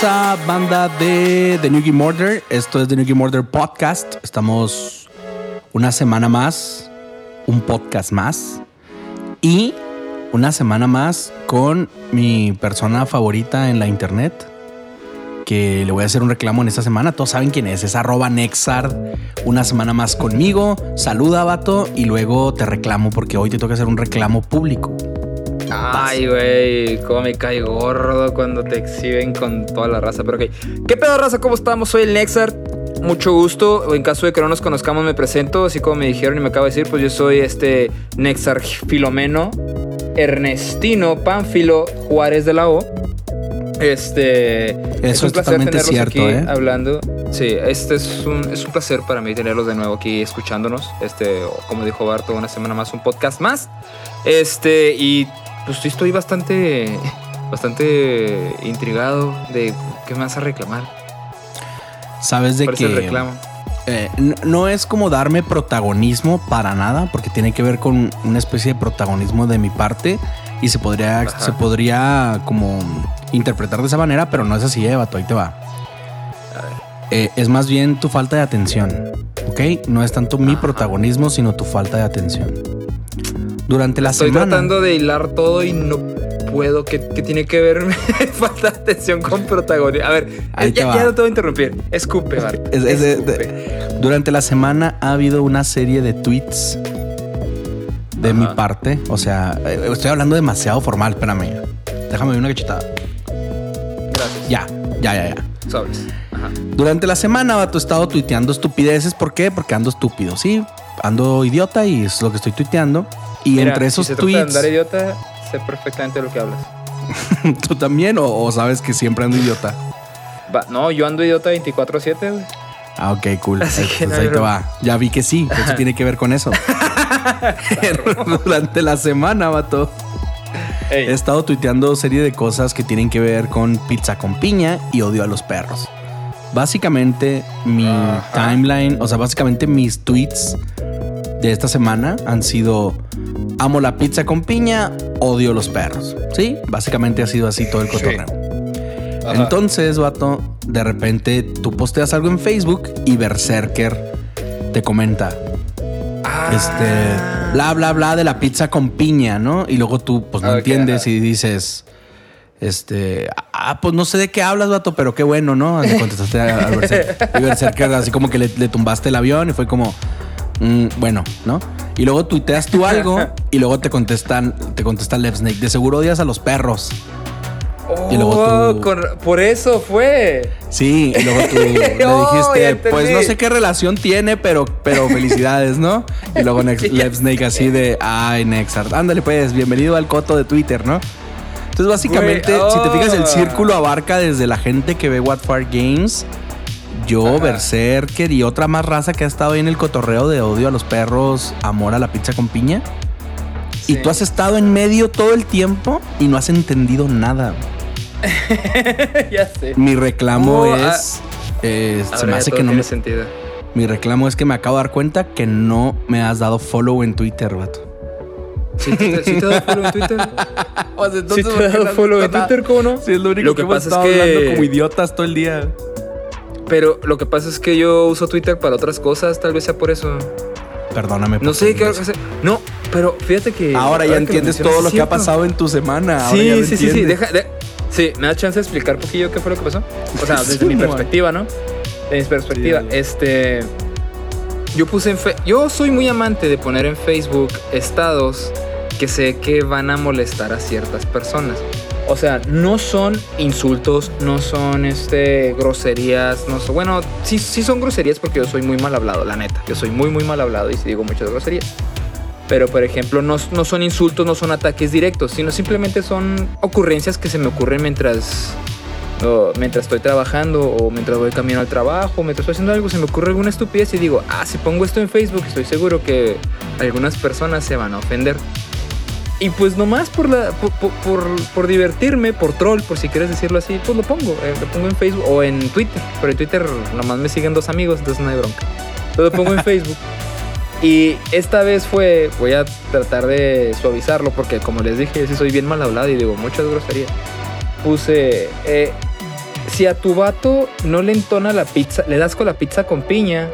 ¿Qué tranza banda de The New Game Order? Esto es The New Game Order Podcast. Estamos una semana más, un podcast más y una semana más con mi persona favorita en la internet. Que le voy a hacer un reclamo en esta semana. Todos saben quién es. Es arroba Nexard. Una semana más conmigo. Saluda, vato. Y luego te reclamo porque hoy te toca hacer un reclamo público. Ay, güey, cómo me cae gordo cuando te exhiben con toda la raza. Pero ok. ¿Qué pedo, raza? ¿Cómo estamos? Soy el Nexart. Mucho gusto. En caso de que no nos conozcamos, me presento. Así como me dijeron y me acabo de decir, pues yo soy este Nexar Filomeno Ernestino Pánfilo Juárez de la O. Este. Eso es, totalmente cierto, aquí ¿eh? hablando. Sí, este es un, es un placer para mí tenerlos de nuevo aquí escuchándonos. Este, como dijo Barto, una semana más, un podcast más. Este, y pues sí estoy bastante, bastante intrigado de qué me vas a reclamar. Sabes de ¿Cuál es que el reclamo? eh, no es como darme protagonismo para nada, porque tiene que ver con una especie de protagonismo de mi parte y se podría, Ajá. se podría como interpretar de esa manera, pero no es así, eh, vato, ahí te va. A ver. Eh, es más bien tu falta de atención, ¿ok? No es tanto mi protagonismo, sino tu falta de atención. Durante la Estoy semana... tratando de hilar todo y no puedo. ¿Qué, qué tiene que ver falta atención con protagonismo? A ver, Ahí ya, ya no te voy a interrumpir. Escupe, Bart. Es- es de- Escupe. de- durante la semana ha habido una serie de tweets de mi Ajá. parte. O sea, eh, estoy hablando demasiado formal, espérame. Déjame una cachetada. Gracias. Ya, ya, ya, ya. Sobres. Ajá. Durante la semana, vato, he estado tuiteando estupideces. ¿Por qué? Porque ando estúpido, ¿sí? Ando idiota y es lo que estoy tuiteando. Y Mira, entre esos si se trata de andar idiota, sé perfectamente de lo que hablas. ¿tú también o, o sabes que siempre ando idiota? Va, no, yo ando idiota 24-7, güey. Ah, ok, cool. Así que no ahí te va. Ya vi que sí. Eso tiene que ver con eso. Durante la semana, vato. Ey, He estado tuiteando serie de cosas que tienen que ver con pizza con piña y odio a los perros. Básicamente, mi Ajá. timeline, o sea, básicamente mis tweets de esta semana han sido amo la pizza con piña, odio los perros. Sí, básicamente ha sido así todo el cotorreo. Entonces, vato, de repente tú posteas algo en Facebook y Berserker te comenta, Ah. este, bla, bla, bla de la pizza con piña, ¿no? Y luego tú, pues no entiendes ajá. y dices, este, ah, pues no sé de qué hablas, vato, pero qué bueno, ¿no? Le contestaste a, a Berserker. Y Berserker así como que le, le tumbaste el avión y fue como, mm, bueno, ¿no? Y luego tuiteas tú algo y luego te contestan, te contesta Lev Snake, de seguro odias a los perros. y luego Oh, tú- con- por eso fue. Sí, y luego tú le Oh, dijiste, pues no sé qué relación tiene, pero, pero felicidades, ¿no? Y luego Nex- Lev Snake así de, ay, Nexart, ándale pues, bienvenido al coto de Twitter, ¿no? Entonces básicamente, si te fijas, el oh. círculo abarca desde la gente que ve What Far Games, yo, Ajá. Berserker y otra más raza que ha estado ahí en el cotorreo de odio a los perros, amor a la pizza con piña. Y tú has estado en medio todo el tiempo y no has entendido nada. ya sé. Mi reclamo Oh, ah. es. eh, se me hace que no tiene me. sentido. Mi reclamo es que me acabo de dar cuenta que no me has dado follow en Twitter, vato. ¿Sí te, sí te dado follow en Twitter? ¿Sí te follow en Twitter? ¿Cómo no? Sí, es lo único Lo que, que hemos pasa es estado que- hablando como idiotas todo el día. Pero lo que pasa es que yo uso Twitter para otras cosas, tal vez sea por eso. Perdóname. No sé qué hacer. No, pero fíjate que. Ahora ya lo entiendes todo lo que ha pasado en tu semana. ahora ya Sí, lo sí, sí, sí. Deja, de- sí, me da chance de explicar un poquillo qué fue lo que pasó. O sea, desde mi perspectiva, ¿no? De mi perspectiva. este. Yo puse en fe Yo soy muy amante de poner en Facebook estados que sé que van a molestar a ciertas personas. O sea, no son insultos, no son este groserías, no son, bueno, sí, sí son groserías porque yo soy muy mal hablado, la neta. Yo soy muy, muy mal hablado y sí digo muchas groserías. Pero, por ejemplo, no, no son insultos, no son ataques directos, sino simplemente son ocurrencias que se me ocurren mientras, mientras estoy trabajando o mientras voy camino al trabajo, mientras estoy haciendo algo, se me ocurre alguna estupidez y digo, ah, si pongo esto en Facebook, estoy seguro que algunas personas se van a ofender. Y pues nomás por, la, por, por, por- por divertirme, por troll, por si quieres decirlo así, pues lo pongo. eh, lo pongo en Facebook o en Twitter. Pero en Twitter nomás me siguen dos amigos, entonces no hay bronca. Entonces lo pongo en Facebook. Y esta vez fue, voy a tratar de suavizarlo porque como les dije, yo sí soy bien mal hablado y digo muchas groserías. Puse, eh, si a tu vato no le entona la pizza, le das con la pizza con piña,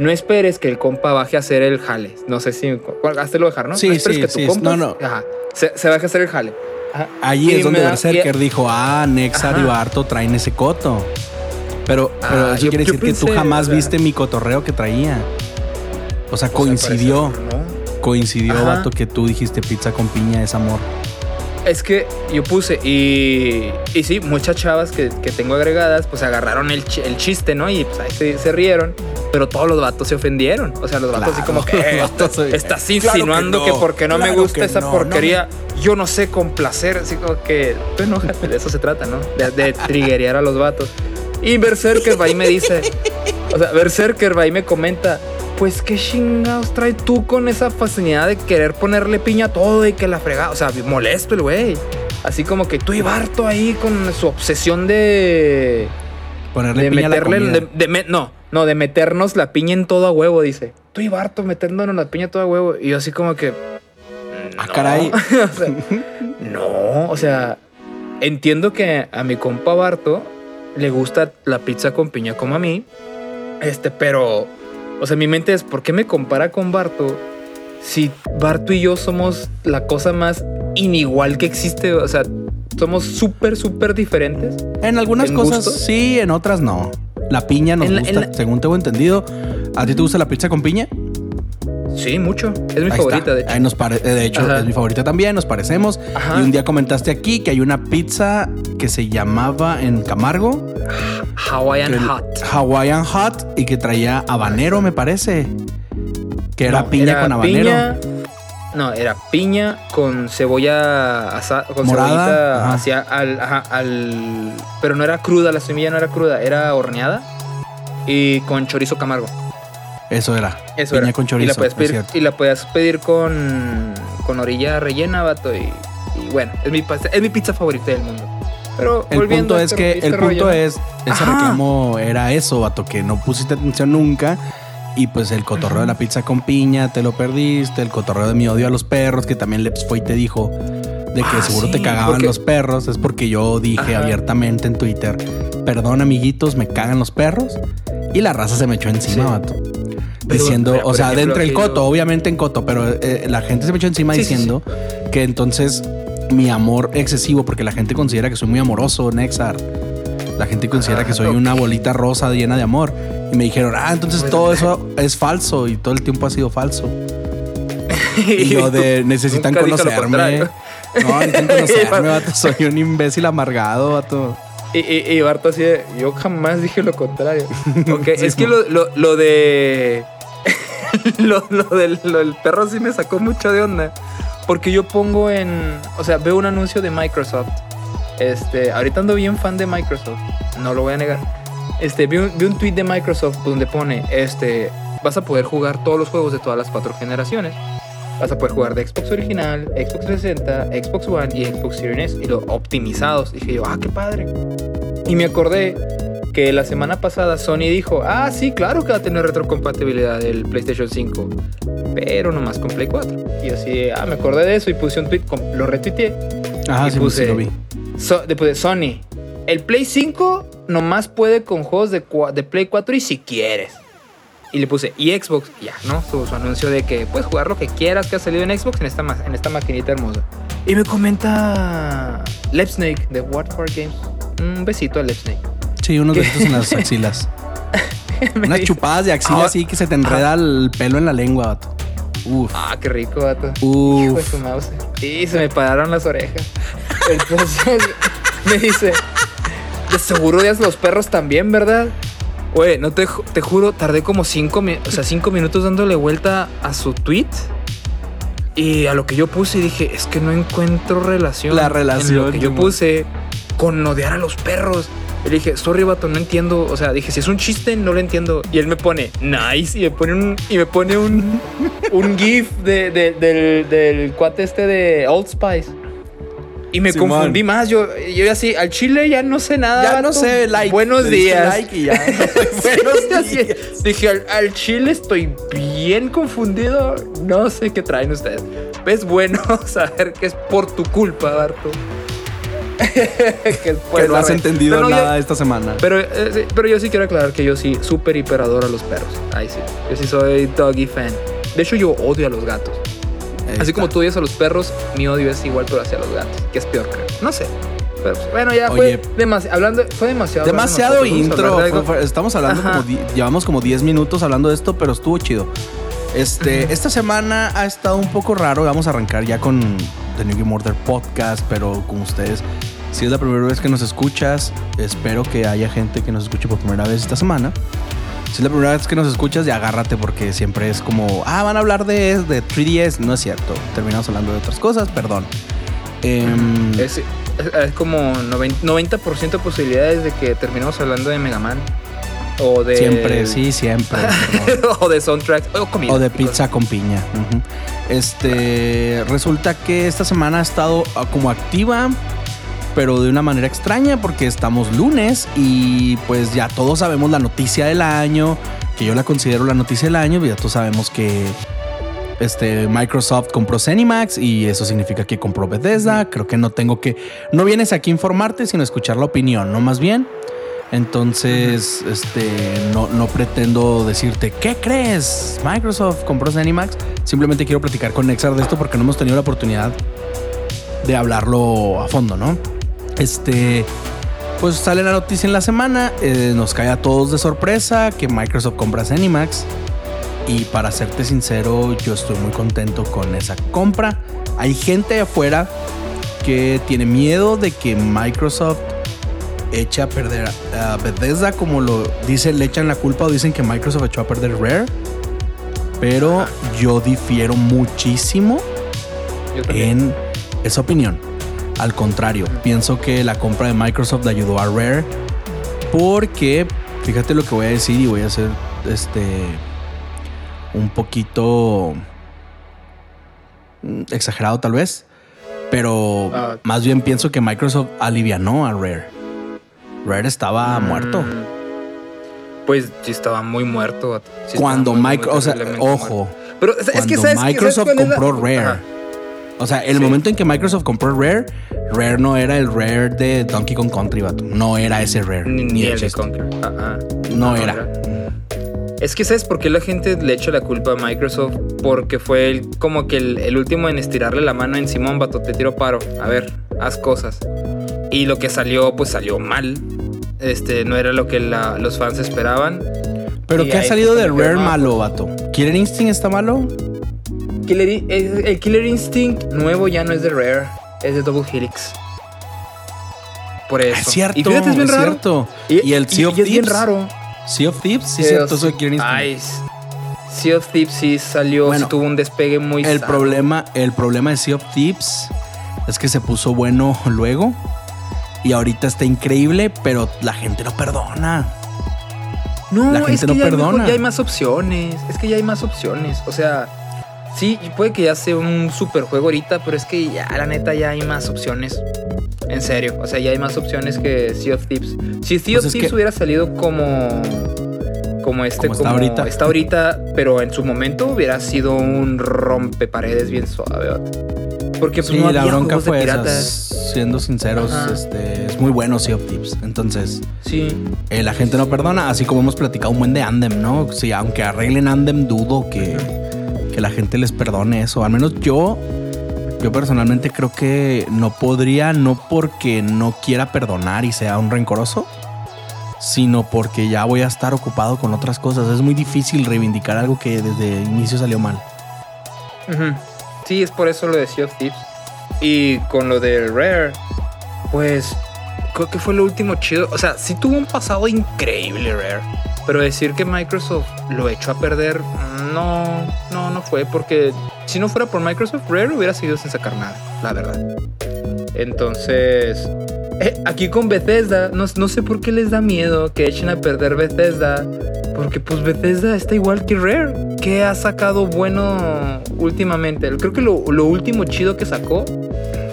no esperes que el compa baje a hacer el jale. No sé si. Hazte lo dejar, ¿no? Sí, no esperes sí, que tu sí, compa no, no. ajá, se, se baje a hacer el jale. Ajá. Allí Y es donde Berserker y- dijo, ah, Nexar y. Barto traen ese coto. Pero, pero Ah, eso yo- quiere yo decir que tú jamás o sea- viste mi cotorreo que traía. O sea, O sea, coincidió, coincidió, Ajá. vato, que tú dijiste pizza con piña es amor. Es que yo puse, y, y sí, muchas chavas que, que tengo agregadas, pues agarraron el, el chiste, ¿no? Y pues ahí se, se rieron, pero todos los vatos se ofendieron. O sea, los vatos así Claro, como que los "Eh, estás Claro que insinuando que, no, porque no me gusta esa no, no porquería, yo no sé complacer. Así como que tú enójate, de eso se trata, ¿no? De, de triggerear a los vatos. Y Berserker va y me dice, o sea, Berserker va y me comenta, pues qué chingados trae tú con esa facilidad de querer ponerle piña a todo y que la fregada. O sea, molesto el güey. Así como que tú y Barto ahí con su obsesión de. Ponerle De piña a la meterle. comida. de- de me- no, no, de meternos la piña en todo a huevo, dice. Tú y Barto metiéndonos la piña todo a huevo. Y yo así como que. Ah, no. caray. o sea, no, o sea, entiendo que a mi compa Barto le gusta la pizza con piña como a mí. Este, pero, o sea, mi mente es, ¿por qué me compara con Barto si Barto y yo somos la cosa más inigual que existe? O sea, somos súper, súper diferentes. En algunas ¿En cosas sí, en otras no. La piña nos En la- gusta, la- según tengo entendido. ¿A ti te gusta la pizza con piña? Sí, mucho. Es mi Ahí favorita, está. de hecho. Ahí nos pare- eh, de hecho, Ajá. es mi favorita también, nos parecemos. Ajá. Y un día comentaste aquí que hay una pizza que se llamaba en Camargo Hawaiian el- Hot. Hawaiian Hot y que traía habanero, me parece. Que era No, piña era con habanero. piña- no, era piña con cebolla asa- con Morada, ajá. hacia al, ajá, al pero no era cruda, la semilla no era cruda, era horneada y con chorizo camargo. Eso era. Eso piña era. con y chorizo. la puedes es pedir y la puedes pedir con con orilla rellena, vato y, y bueno, es mi es mi pizza favorita del mundo. Pero El punto es este- que este el punto rollo, ¿no? es ese Ajá. reclamo era eso, vato, que no pusiste atención nunca y pues el cotorreo de la pizza con piña te lo perdiste, el cotorreo de mi odio a los perros que también Leps fue y te dijo de que Ah, seguro sí, te cagaban porque- los perros, es porque yo dije Ajá. abiertamente en Twitter, perdón amiguitos, me cagan los perros y la raza se me echó encima, Sí. vato. Pero, diciendo, pero, o sea, ejemplo, dentro del coto, obviamente en coto, pero eh, la gente se me echó encima Sí, sí, diciendo que entonces mi amor excesivo, porque la gente considera que soy muy amoroso, Nexar. La gente considera Ah, que soy ok. una bolita rosa llena de amor. Y me dijeron, ah, entonces todo eso es falso y todo el tiempo ha sido falso. Y yo de, necesitan lo conocerme. No, necesitan conocerme, vato. Soy un imbécil amargado, vato. Y, y, y Barto así de, yo jamás dije lo contrario. Ok, Sí, es que lo, lo, lo de... lo, del, perro sí me sacó mucho de onda. Porque yo pongo en... O sea, veo un anuncio de Microsoft. Este, ahorita ando bien fan de Microsoft. No lo voy a negar. Este, vi un, vi tweet de Microsoft donde pone, este, vas a poder jugar todos los juegos de todas las cuatro generaciones. Vas a poder jugar de Xbox original, Xbox 360, Xbox One y Xbox Series S y lo optimizados. Dije yo, ah, qué padre. Y me acordé que la semana pasada Sony dijo, ah, sí, claro que va a tener retrocompatibilidad del PlayStation 5, pero nomás con Play 4. Y así, ah, me acordé de eso y puse un tweet, lo retuiteé. Ajá, Y sí, puse- sí lo vi. So- después de Sony, el Play 5 nomás puede con juegos de, Play 4 y si quieres. Y le puse, y Xbox, ya, ¿no? Su, su anuncio de que puedes jugar lo que quieras que ha salido en Xbox en esta, en esta maquinita hermosa. Y me comenta Lepsnake de Warfare Games. Un besito a Lepsnake. Sí, unos besitos en las axilas. Unas dice, chupadas de axila Ah, así que se te enreda el pelo en la lengua, vato. Uf. Ah, qué rico, vato. Hijo de Uf. su mouse. Y se me pararon las orejas. Entonces me dice, de seguro odias los perros también, ¿verdad? Oye, no te, te juro, tardé como cinco, o sea, cinco minutos dándole vuelta a su tweet. Y a lo que yo puse y dije, es que no encuentro relación. La en relación, lo que yo puse con odiar a los perros. Y le dije, sorry, vato, no entiendo. O sea, dije, si es un chiste, no lo entiendo. Y él me pone, nice. Y me pone un, y me pone un, un GIF de, de- del, del cuate este de Old Spice. Y me Simón. confundí más. Yo, yo así, al chile ya no sé nada. Ya no vato. sé, like. Buenos días. like y ya. Buenos días. días. Dije, al, al chile estoy bien confundido. No sé qué traen ustedes. Es bueno saber que es por tu culpa, Barto. que, que no has entendido nada esta semana. Pero, eh, pero yo sí quiero aclarar que yo sí súper hiper adoro a los perros. Ahí sí. Yo sí soy doggy fan. De hecho, yo odio a los gatos. Así como tú odias a los perros, mi odio es igual, pero hacia los gatos, que es peor, creo. No sé. Pero pues, bueno, ya fue demasiado. Hablando, fue demasiado. Demasiado intro. estamos hablando como. Llevamos como 10 minutos hablando de esto, pero estuvo chido. Este, esta semana ha estado un poco raro. Vamos a arrancar ya con The New Game Order Podcast, pero con ustedes, si es la primera vez que nos escuchas, espero que haya gente que nos escuche por primera vez esta semana. Si es la primera vez que nos escuchas, ya agárrate porque siempre es como, ah, van a hablar de, de 3DS. No es cierto. Terminamos hablando de otras cosas, perdón. Em, es, como 90%, de posibilidades de que terminemos hablando de Mega Man. O de. Siempre, sí, siempre. o de soundtracks. O, comida, o de pizza con piña. Este. Resulta que esta semana ha estado ah, como activa pero de una manera extraña porque estamos lunes y pues ya todos sabemos la noticia del año, que yo la considero la noticia del año, ya todos sabemos que este, Microsoft compró Cenimax y eso significa que compró Bethesda. Creo que no tengo que, no vienes aquí a informarte, sino a escuchar la opinión, ¿no? Más bien. Entonces, este, no, no pretendo decirte, ¿qué crees? Microsoft compró Cenimax. Simplemente quiero platicar con Nexar de esto porque no hemos tenido la oportunidad de hablarlo a fondo, ¿no? Este, pues sale la noticia en la semana, eh, nos cae a todos de sorpresa que Microsoft compra Zenimax. Y para serte sincero, yo estoy muy contento con esa compra. Hay gente afuera que tiene miedo de que Microsoft eche a perder a Bethesda, como lo dicen, le echan la culpa o dicen que Microsoft echó a perder Rare. Pero yo difiero muchísimo en esa opinión. Al contrario, pienso que la compra de Microsoft ayudó a Rare porque, fíjate lo que voy a decir y voy a hacer este un poquito mm, exagerado tal vez, pero ah. más bien pienso que Microsoft alivianó a Rare. Rare estaba mm. muerto. Pues sí estaba muy muerto. cuando Microsoft, o sea, ojo. Pero es, que Microsoft compró Rare. O sea, el momento en que Microsoft compró Rare, Rare no era el Rare de Donkey Kong Country, vato. No era ese Rare. Ni, el de Conquer. No, era. Es que ¿sabes por qué la gente le echa la culpa a Microsoft? Porque fue como que el, último en estirarle la mano en Simón, vato, te tiro paro. A ver, haz cosas. Y lo que salió, pues salió mal. Este, no era lo que los fans esperaban. ¿Pero qué ha salido de Rare malo, vato? ¿Killer Instinct está malo? el Killer Instinct nuevo ya no es de Rare, es de Double Helix. Por eso. Es cierto. Y fíjate, es bien raro. Cierto. Y, el Sea of Thieves. Es bien raro. Sea of Thieves, sí, cierto, soy Killer Instinct. Sea of Thieves sí salió, tuvo un despegue muy el problema El problema de Sea of Thieves es que se puso bueno luego. Y ahorita está increíble, pero la gente no perdona. No, la gente es que no ya perdona. Hay, ya hay más opciones. Es que ya hay más opciones. O sea, Sí, puede que ya sea un super juego ahorita, pero es que ya, la neta, ya hay más opciones. En serio, o sea, ya hay más opciones que Sea of Thieves. Si Sea pues of Thieves hubiera salido como. Como este, como, está, ahorita. está ahorita, pero en su momento hubiera sido un rompeparedes bien suave. Porque pues, no la bronca fue siendo sinceros, este, es muy bueno Sea of Thieves. Entonces, sí. Eh, la gente no perdona, así como hemos platicado un buen de Andem, ¿no? Sí, aunque arreglen Andem, dudo que que la gente les perdone eso. Al menos yo, yo personalmente creo que no podría, no porque no quiera perdonar y sea un rencoroso, sino porque ya voy a estar ocupado con otras cosas. Es muy difícil reivindicar algo que desde el inicio salió mal. Sí, es por eso lo de Sea. Y con lo de Rare, pues creo que fue lo último chido. O sea, sí tuvo un pasado increíble Rare. Pero decir que Microsoft lo echó a perder, no, no, no fue. Porque si no fuera por Microsoft, Rare hubiera seguido sin sacar nada, la verdad. Entonces, eh, aquí con Bethesda, no, no, sé por qué les da miedo que echen a perder Bethesda. Porque pues Bethesda está igual que Rare. Que ha sacado bueno últimamente? Creo que lo, último chido que sacó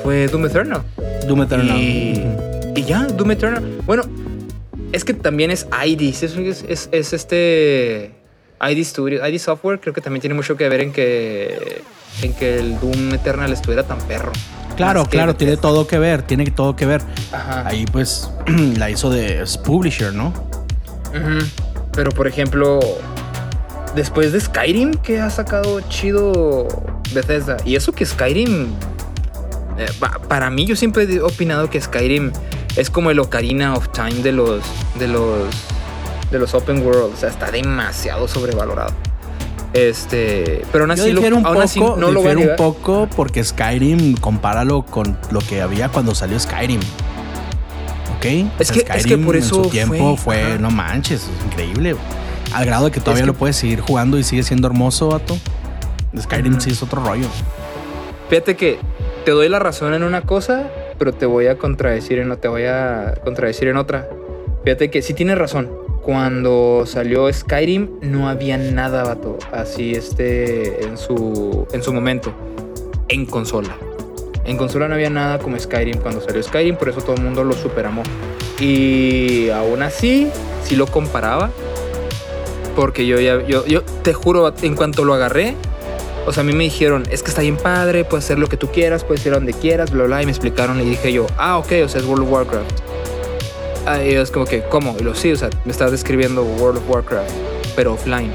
fue Doom Eternal. Doom Eternal. Y, y ya, Doom Eternal. Bueno, es que también es ID, es, es, este ID Studio, ID Software, creo que también tiene mucho que ver en que, en que el Doom Eternal estuviera tan perro. claro, Más claro, tiene todo que ver, tiene todo que ver. Ajá. Ahí pues la hizo de publisher, ¿no? Pero por ejemplo, después de Skyrim, que ha sacado chido Bethesda. Y eso que Skyrim, eh, pa- para mí yo siempre he opinado que Skyrim es como el Ocarina of Time de los de los de los open world, o sea, está demasiado sobrevalorado. Este, pero aún Yo así, lo, difiero un aún poco, así no lo voy a un poco porque Skyrim, compáralo con lo que había cuando salió Skyrim. ¿Ok? Es que- es que por en eso su tiempo fue- no manches, es increíble. Al grado de que todavía que- lo puedes seguir jugando y sigue siendo hermoso, vato. Skyrim Ujú. sí es otro rollo. Fíjate que te doy la razón en una cosa, pero te voy a contradecir en, te voy a contradecir en otra. Fíjate que sí tienes razón. Cuando salió Skyrim no había nada, vato, así este en su en su momento en consola. En consola no había nada como Skyrim cuando salió Skyrim, por eso todo el mundo lo superamó. Y aún así, sí lo comparaba. Porque yo ya, yo, yo te juro, en cuanto lo agarré, o sea, a mí me dijeron, es que está bien padre, puedes hacer lo que tú quieras, puedes ir a donde quieras, bla, bla, y me explicaron y dije yo, ah, ok, o sea, es World of Warcraft. Ah, y es como que, ¿cómo? Y lo sí, o sea, me estás describiendo World of Warcraft, pero offline.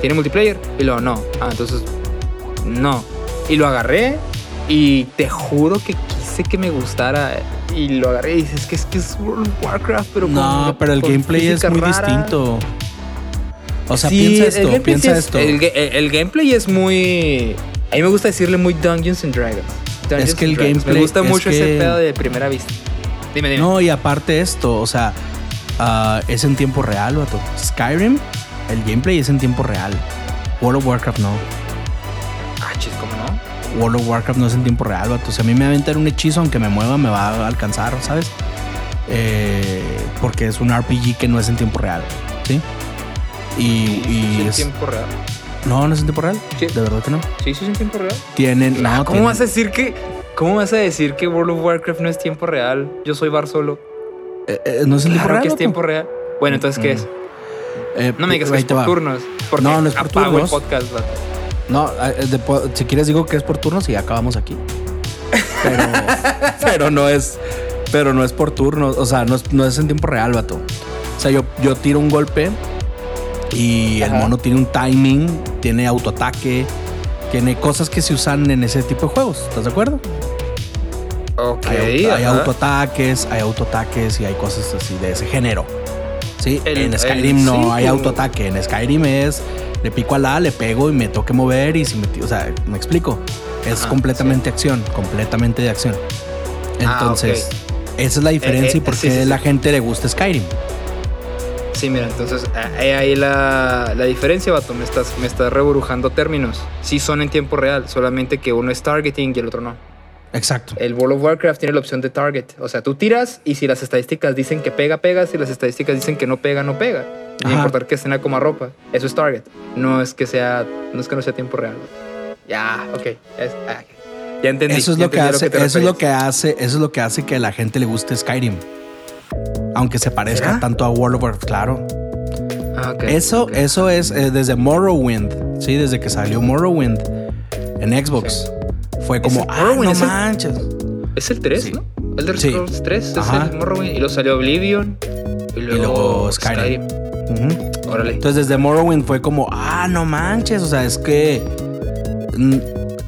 ¿Tiene multiplayer? Y luego, no. Ah, entonces, no. Y lo agarré y te juro que quise que me gustara y lo agarré y dices que es que es World of Warcraft, pero No, pero el gameplay es muy rara. distinto. O sea, Sí, piensa el esto, gameplay piensa es- esto. El, ga- el- el gameplay es muy. A mí me gusta decirle muy Dungeons and Dragons. Dungeons Es que el Dragons. gameplay Me gusta es mucho ese pedo de primera vista. Dime, dime. No, y aparte esto, o sea, ah, es en tiempo real, vato. Skyrim, el gameplay es en tiempo real. World of Warcraft no. Ah, chis, ¿cómo no? World of Warcraft no es en tiempo real, vato. Si a mí me aventan un hechizo, aunque me mueva, me va a alcanzar, ¿sabes? Eh, porque es un RPG que no es en tiempo real. Y, y es en es- tiempo real. No, no es en tiempo real. Sí. De verdad que no. Sí, sí, es en tiempo real. Tienen. Ah, no, ¿Cómo tienen- vas a decir que.? ¿Cómo vas a decir que World of Warcraft no es tiempo real? Yo soy Bar solo. eh, eh, no es en tiempo real. que es tiempo real. Bueno, entonces, ¿qué Mm. es? Eh, No me digas que es por turnos. No, no es por apago turnos. el podcast, vato. No, de si quieres digo que es por turnos y acabamos aquí. Pero, pero no es, pero no es por turnos, o sea, no es, no es en tiempo real, vato. O sea, yo, yo tiro un golpe y el mono tiene un timing, tiene autoataque, tiene cosas que se usan en ese tipo de juegos. ¿Estás de acuerdo? Ok. hay, autoataques, hay autoataques y hay cosas así de ese género. Sí, El- en el- Skyrim no sí, hay autoataque. En Skyrim es le pico al A, le pego y me toque mover y si me, o sea, me explico. Es Ajá, completamente acción, completamente de acción. Ah, Entonces, esa es la diferencia Eh, y eh, por qué sí. la gente le gusta Skyrim. Sí, mira, entonces ahí ahí la, la diferencia, vato. Me estás, me estás reburujando términos. Sí son en tiempo real, solamente que uno es targeting y el otro no. Exacto. El World of Warcraft tiene la opción de target. O sea, tú tiras y si las estadísticas dicen que pega, pega. Si las estadísticas dicen que no pega, no pega. Ajá. importar que escena como ropa. Eso es target. No es que sea, no es que no sea tiempo real. Ya, ok. Es- ah, ya entendí. Eso es ya lo que hace, te eso es lo que hace, eso es lo que hace que a la gente le guste Skyrim. Aunque se parezca ¿Será? tanto a World of Warcraft, claro. Ah, ok, Eso, eso es eh, desde Morrowind, sí, desde que salió Morrowind en Xbox. Fue como, ah, no es el- manches. Es el 3, Sí. ¿no? Elder Sí. Scrolls 3 es Ajá. el Morrowind. Y luego salió Oblivion. Y luego, luego Skyrim. Órale. Entonces desde Morrowind fue como, ah, no manches, o sea, es que mm,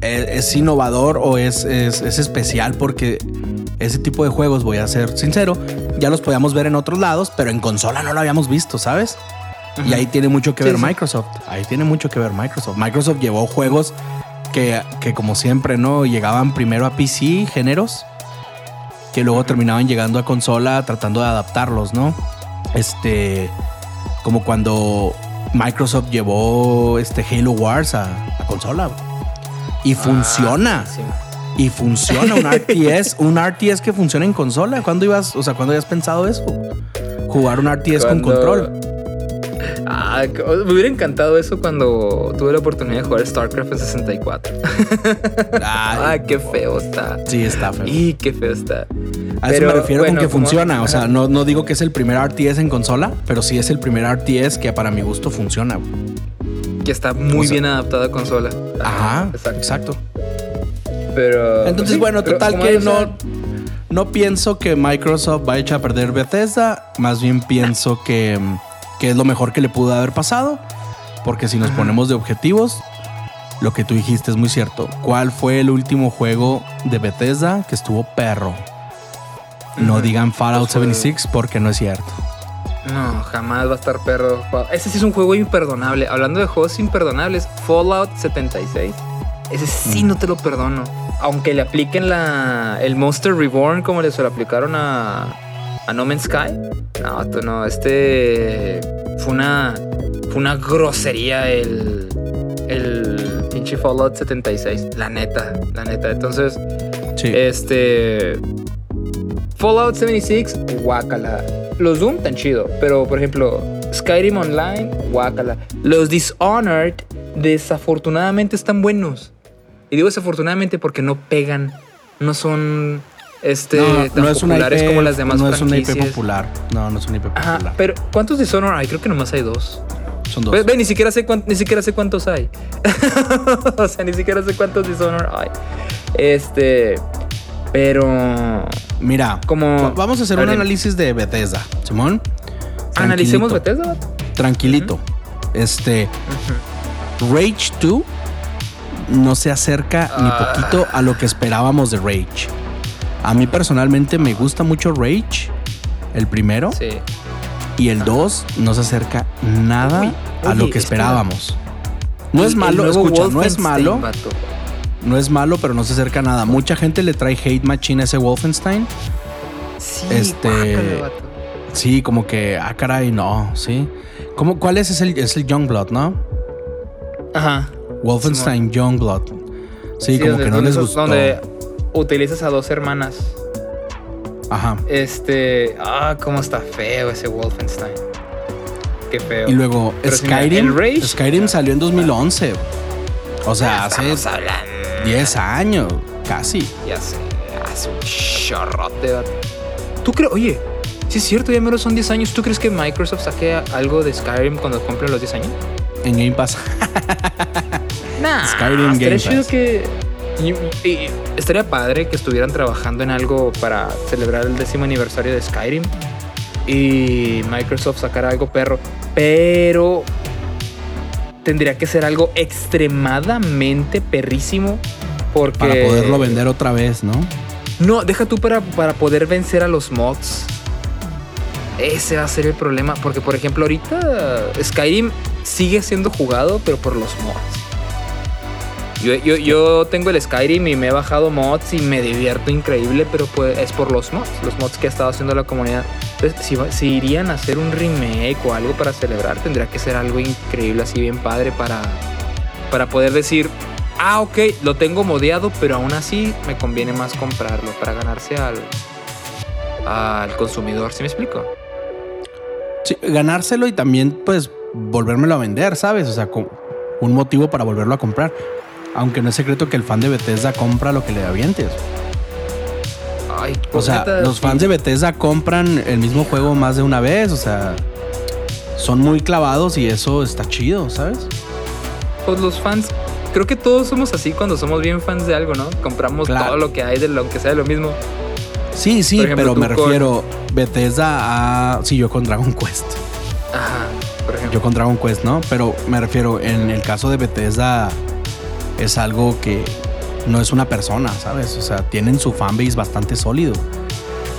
es, es innovador o es, es, es especial porque ese tipo de juegos, voy a ser sincero, ya los podíamos ver en otros lados, pero en consola no lo habíamos visto, ¿sabes? Y ahí tiene mucho que Sí, ver sí. Microsoft. Ahí tiene mucho que ver Microsoft. Microsoft llevó juegos que, que como siempre, ¿no? Llegaban primero a PC, géneros, que luego terminaban llegando a consola tratando de adaptarlos, ¿no? Este, como cuando Microsoft llevó este Halo Wars a, a consola. Y funciona. Ah, sí. Y funciona un RTS, un RTS que funciona en consola. ¿Cuándo ibas, o sea, cuándo habías pensado eso? Jugar un RTS con control. Ah, me hubiera encantado eso cuando tuve la oportunidad de jugar StarCraft en 64. Ah, Ay, qué feo está. Sí, está feo. Y qué feo está. A eso Pero, me refiero bueno, con que funciona. O sea, no, no digo que es el primer RTS en consola, pero sí es el primer RTS que para mi gusto funciona. Que está muy O sea- bien adaptada a consola. Ajá, exacto. exacto. Pero. Entonces, sí, bueno, total que no, saben- no pienso que Microsoft vaya a echar a perder Bethesda. Más bien pienso que, que es lo mejor que le pudo haber pasado. Porque si nos ponemos de objetivos, lo que tú dijiste es muy cierto. ¿Cuál fue el último juego de Bethesda que estuvo perro? No digan Fallout Pues fue- 76 porque no es cierto. No, jamás va a estar perro. Ese sí es un juego imperdonable. Hablando de juegos imperdonables, Fallout 76. Ese sí Mm. no te lo perdono. Aunque le apliquen la, el Monster Reborn como le se lo aplicaron a, a No Man's Sky. No, no. Este fue una, fue una grosería el, el pinche Fallout 76. La neta, la neta. Entonces, Sí. este. Fallout 76, guácala. Los Doom tan chido, pero por ejemplo, Skyrim Online, guácala. Los Dishonored, desafortunadamente están buenos. Y digo desafortunadamente porque no pegan, no son este, tan populares como las demás no es una IP franquicias. popular. No, no es una IP popular. Ajá, pero ¿cuántos Dishonored hay? Creo que nomás hay dos. Son dos. Ve, ve, ni siquiera sé cuán- ni siquiera sé cuántos hay. o sea, ni siquiera sé cuántos Dishonored hay. Este, pero Mira, como va- vamos a hacer A un análisis de Bethesda. Simón. analicemos Tranquilito, Bethesda. Tranquilito. Este, Rage 2 no se acerca ni Ah. poquito a lo que esperábamos de Rage. A mí personalmente me gusta mucho Rage, el primero, Sí. y el 2 no se acerca nada a lo que esperábamos. No es malo, escucha, no es malo, no es malo, pero no se acerca a nada. Mucha gente le trae hate machine a ese Wolfenstein. Sí, Este-. Sí, como que, ah, caray, no, sí. ¿Cómo, ¿Cuál es? Es el, es el Youngblood, ¿no? Ajá. Wolfenstein Youngblood. Sí, como donde- que no les gustó. Donde utilizas a dos hermanas. Ajá. Este. Ah, cómo está feo ese Wolfenstein. Qué feo. Y luego Pero Skyrim. Rage- Skyrim salió en 2011. O sea, hace Estamos hablando. 10 años, casi. Ya sé, hace un chorrote. ¿Tú crees? Oye, si es cierto, ya menos son 10 años. ¿Tú crees que Microsoft saque algo de Skyrim cuando cumplen los 10 años? En Game Pass. Nah, Skyrim estaría Game chido Pass. que. y- y estaría padre que estuvieran trabajando en algo para celebrar el décimo aniversario de Skyrim y Microsoft sacara algo perro, pero tendría que ser algo extremadamente perrísimo porque Para poderlo vender otra vez, ¿no? no, deja tú para, para poder vencer a los mods. Ese va a ser el problema. Porque, por ejemplo, ahorita Skyrim sigue siendo jugado, pero por los mods. Yo, yo, tengo el Skyrim y me he bajado mods y me divierto increíble, pero pues es por los mods, los mods que ha estado haciendo la comunidad. Entonces, si, va- si irían a hacer un remake o algo para celebrar, tendría que ser algo increíble, así bien padre para, para poder decir, ah, ok, lo tengo modeado, pero aún así me conviene más comprarlo para ganarse al, al consumidor. ¿Sí me explico? Sí, ganárselo y también, pues, volvérmelo a vender, ¿sabes? O sea, un motivo para volverlo a comprar. Aunque no es secreto que el fan de Bethesda compra lo que le avientes. Ay, O sea, los fans de Bethesda compran el mismo juego más de una vez. O sea, son muy clavados y eso está chido, ¿sabes? Pues los fans, creo que todos somos así cuando somos bien fans de algo, ¿no? Compramos Claro. todo lo que hay de lo que sea de lo mismo. Sí, sí, ejemplo, pero me con- refiero, Bethesda a... Sí, yo con Dragon Quest. Ajá, por ejemplo. Yo con Dragon Quest, ¿no? Pero me refiero, en el caso de Bethesda es algo que no es una persona, ¿sabes? O sea, tienen su fanbase bastante sólido.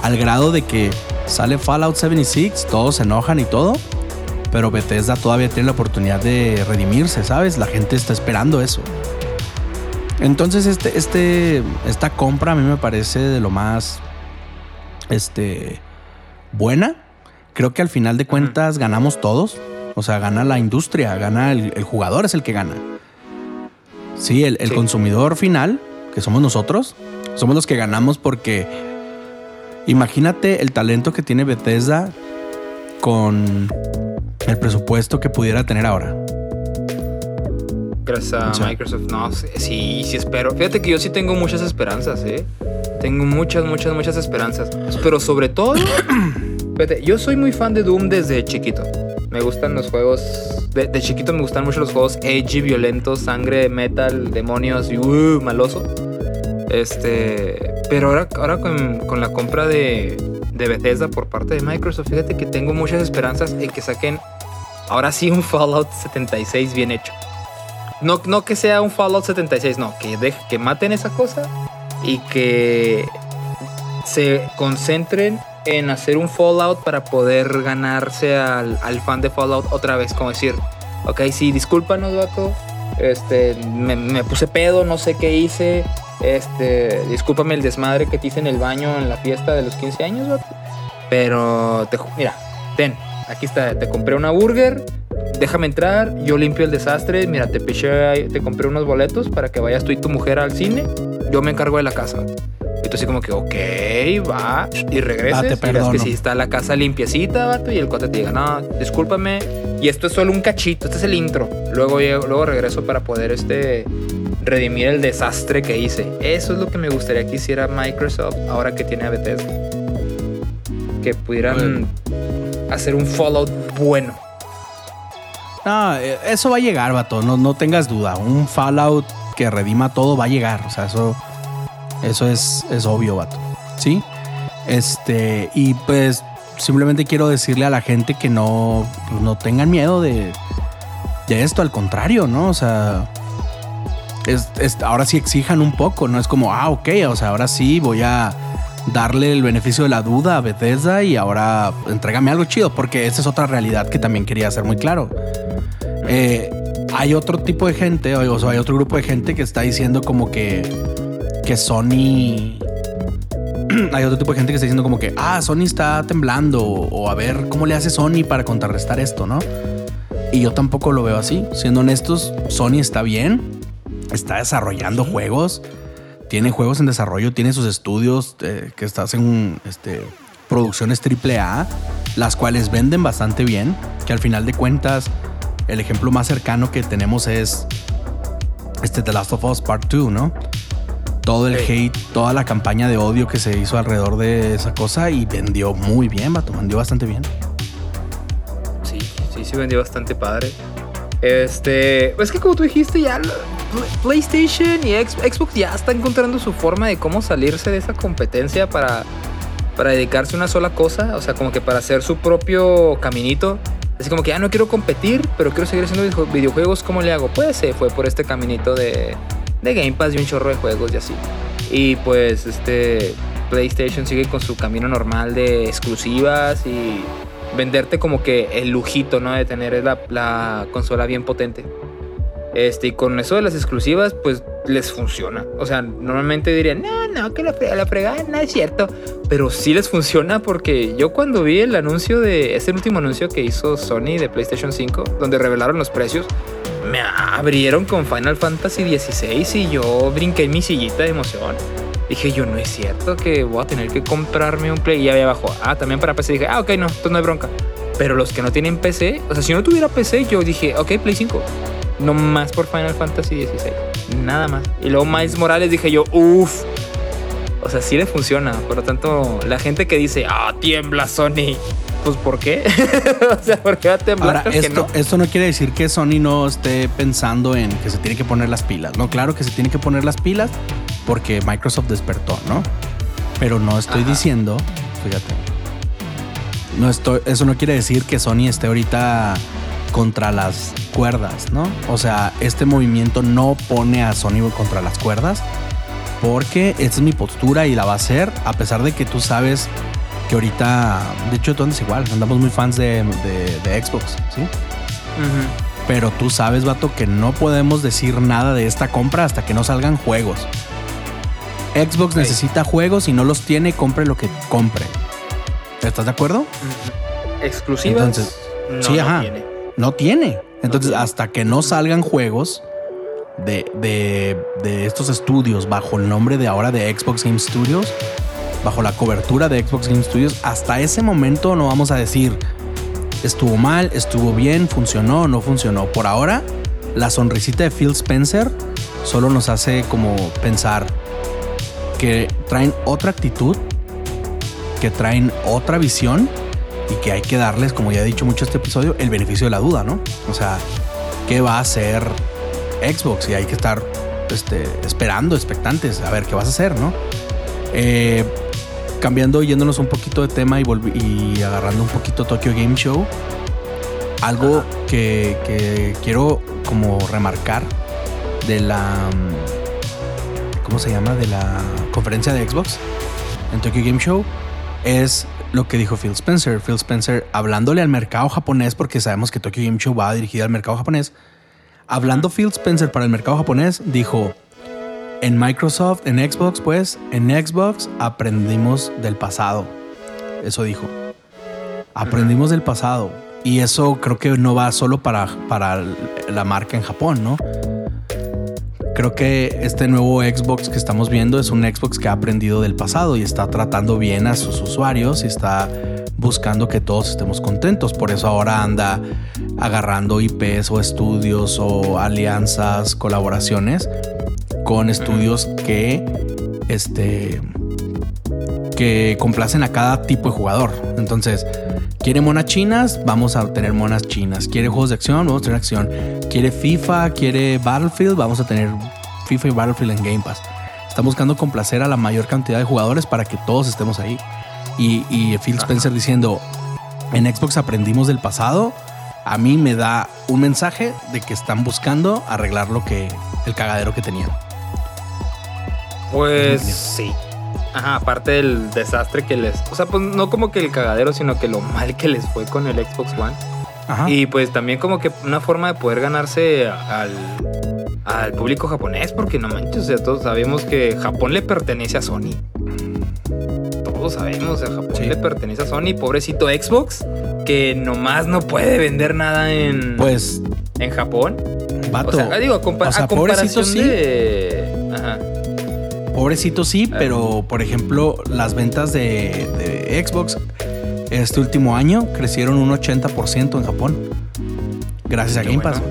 Al grado de que sale Fallout 76, todos se enojan y todo. Pero Bethesda todavía tiene la oportunidad de redimirse, ¿sabes? La gente está esperando eso. Entonces, este, este, esta compra a mí me parece de lo más este, buena. Creo que al final de cuentas ganamos todos. O sea, gana la industria, gana el, el jugador, es el que gana. Sí, el, el Sí. consumidor final, que somos nosotros, somos los que ganamos porque imagínate el talento que tiene Bethesda con el presupuesto que pudiera tener ahora. Gracias a O sea- Microsoft. No, sí, sí, sí espero. Fíjate que yo sí tengo muchas esperanzas, ¿eh? Tengo muchas, muchas, muchas esperanzas. Pero sobre todo, fíjate, yo soy muy fan de Doom desde chiquito. Me gustan los juegos. De, de chiquito me gustan mucho los juegos edgy, violentos, sangre, metal, demonios y uh, maloso. Este, pero ahora, ahora con, la compra de, de Bethesda por parte de Microsoft, fíjate que tengo muchas esperanzas en que saquen ahora sí un Fallout 76 bien hecho. No, no que sea un Fallout 76, no, que, deje, que maten esa cosa y que se concentren en hacer un Fallout para poder ganarse al, al fan de Fallout otra vez, como decir, ok, sí, discúlpanos, vato, este, me, puse pedo, no sé qué hice, este, discúlpame el desmadre que te hice en el baño en la fiesta de los 15 años, vato, pero, te, mira, ten, aquí está, te compré una burger, déjame entrar, yo limpio el desastre, mira, te piché, te compré unos boletos para que vayas tú y tu mujer al cine, yo me encargo de la casa. Y tú así como que, ok, va, y regreses. Ah, te y ves que si está la casa limpiecita, vato, y el cuate te diga, no, discúlpame, y esto es solo un cachito, este es el intro. Luego, luego regreso para poder este redimir el desastre que hice. Eso es lo que me gustaría que hiciera Microsoft ahora que tiene a Bethesda. Que pudieran hacer un Fallout bueno. No, eh, eso va a llegar, vato. No, no tengas duda. Un Fallout que redima todo va a llegar. O sea, eso, eso es, es obvio, vato. ¿Sí? Este, y pues simplemente quiero decirle a la gente que no, pues, no tengan miedo de, de esto. Al contrario, ¿no? O sea, es, es- ahora sí exijan un poco. No es como, ah, ok, o sea, ahora sí voy a darle el beneficio de la duda a Bethesda y ahora entrégame algo chido, porque esa es otra realidad que también quería hacer muy claro. Eh, hay otro tipo de gente, o sea, hay otro grupo de gente que está diciendo como que, que Sony. hay otro tipo de gente que está diciendo como que, ah, Sony está temblando, o a ver cómo le hace Sony para contrarrestar esto, ¿no? Y yo tampoco lo veo así. Siendo honestos, Sony está bien, está desarrollando juegos, tiene juegos en desarrollo, tiene sus estudios eh, que está hacen este, producciones AAA, las cuales venden bastante bien, que al final de cuentas el ejemplo más cercano que tenemos es este The Last of Us Part 2, ¿no? Todo el hate, toda la campaña de odio que se hizo alrededor de esa cosa y vendió muy bien, vato, vendió bastante bien. Sí, sí, sí vendió bastante padre. Este, es que como tú dijiste, ya la- Pl- PlayStation y Xbox ya están encontrando su forma de cómo salirse de esa competencia para, para dedicarse a una sola cosa, o sea, como que para hacer su propio caminito. Así como que ya no quiero competir, pero quiero seguir haciendo video- videojuegos, ¿cómo le hago? Pues se fue por este caminito de, de Game Pass y un chorro de juegos y así. Y pues este PlayStation sigue con su camino normal de exclusivas y venderte como que el lujito, ¿no? De tener la, la consola bien potente. Este, y con eso de las exclusivas, pues les funciona. O sea, normalmente dirían, no, no, que la, la fregada no es cierto. Pero sí les funciona porque yo cuando vi el anuncio de, este último anuncio que hizo Sony de PlayStation 5, donde revelaron los precios, me abrieron con Final Fantasy XVI y yo brinqué en mi sillita de emoción. Dije yo, no es cierto que voy a tener que comprarme un Play. Y ahí abajo, ah, también para PC. Dije, ah, ok, no, entonces no hay bronca. Pero los que no tienen PC, o sea, si no tuviera PC, yo dije, ok, Play 5. No más por Final Fantasy XVI. Nada más. Y luego Miles Morales dije yo, uff. O sea, sí le funciona. Por lo tanto, la gente que dice, ah, tiembla Sony. Pues, ¿por qué? o sea, ¿por qué va a temblar? Ahora, esto, no. esto no quiere decir que Sony no esté pensando en que se tiene que poner las pilas. No, claro que se tiene que poner las pilas porque Microsoft despertó, ¿no? Pero no estoy Ajá. diciendo, fíjate, no estoy, eso no quiere decir que Sony esté ahorita contra las cuerdas, ¿no? O sea, este movimiento no pone a Sony contra las cuerdas porque esta es mi postura y la va a hacer a pesar de que tú sabes que ahorita, de hecho tú andas igual, andamos muy fans de, de- de Xbox, ¿sí? Pero tú sabes, vato, que no podemos decir nada de esta compra hasta que no salgan juegos. Xbox necesita juegos y no los tiene, compre lo que compre. ¿Estás de acuerdo? Ujú. Exclusivas. Entonces, no, sí, no ajá. tiene. No tiene. Entonces, tiene. hasta que no salgan juegos de, de- de estos estudios bajo el nombre de ahora de Xbox Game Studios, bajo la cobertura de Xbox Game Studios, hasta ese momento no vamos a decir estuvo mal, estuvo bien, funcionó, no funcionó. Por ahora, la sonrisita de Phil Spencer solo nos hace como pensar que traen otra actitud, que traen otra visión y que hay que darles, como ya he dicho mucho este episodio, el beneficio de la duda, ¿no? O sea, ¿qué va a hacer Xbox? Y hay que estar este, esperando, expectantes, a ver qué vas a hacer, ¿no? Eh, cambiando, yéndonos un poquito de tema y, y agarrando un poquito Tokyo Game Show, algo que, que quiero como remarcar de la... ¿Cómo se llama? De la conferencia de Xbox en Tokyo Game Show es lo que dijo Phil Spencer. Phil Spencer hablándole al mercado japonés, porque sabemos que Tokyo Game Show va dirigida al mercado japonés. Hablando Phil Spencer para el mercado japonés, dijo, en Microsoft, en Xbox, pues, en Xbox aprendimos del pasado. Eso dijo. Aprendimos del pasado. Y eso creo que no va solo para, para la marca en Japón, ¿no? Creo que este nuevo Xbox que estamos viendo es un Xbox que ha aprendido del pasado y está tratando bien a sus usuarios y está buscando que todos estemos contentos. Por eso ahora anda agarrando IPs o estudios o alianzas, colaboraciones con estudios que este que complacen a cada tipo de jugador. Entonces, quiere monas chinas, vamos a tener monas chinas. Quiere juegos de acción, vamos a tener acción. Quiere FIFA, quiere Battlefield, vamos a tener FIFA y Battlefield en Game Pass. Está buscando complacer a la mayor cantidad de jugadores para que todos estemos ahí. Y, y Phil Spencer diciendo, en Xbox aprendimos del pasado, a mí me da un mensaje de que están buscando arreglar lo que el cagadero que tenían. Pues sí. Ajá, aparte del desastre que les. O sea, pues no como que el cagadero, sino que lo mal que les fue con el Xbox One. Ajá. Y pues también como que una forma de poder ganarse al, al público japonés, porque no manches, o sea, todos sabemos que Japón le pertenece a Sony. Todos sabemos, o sea, Japón le pertenece a Sony. Pobrecito Xbox, que nomás no puede vender nada en. Pues. En Japón. Vato. O sea, digo, a, compa o sea, a comparación sí. de. Ajá. Pobrecito sí, Ah. pero por ejemplo, las ventas de, de Xbox este último año crecieron un 80% en Japón. Gracias a Game bueno. Pass.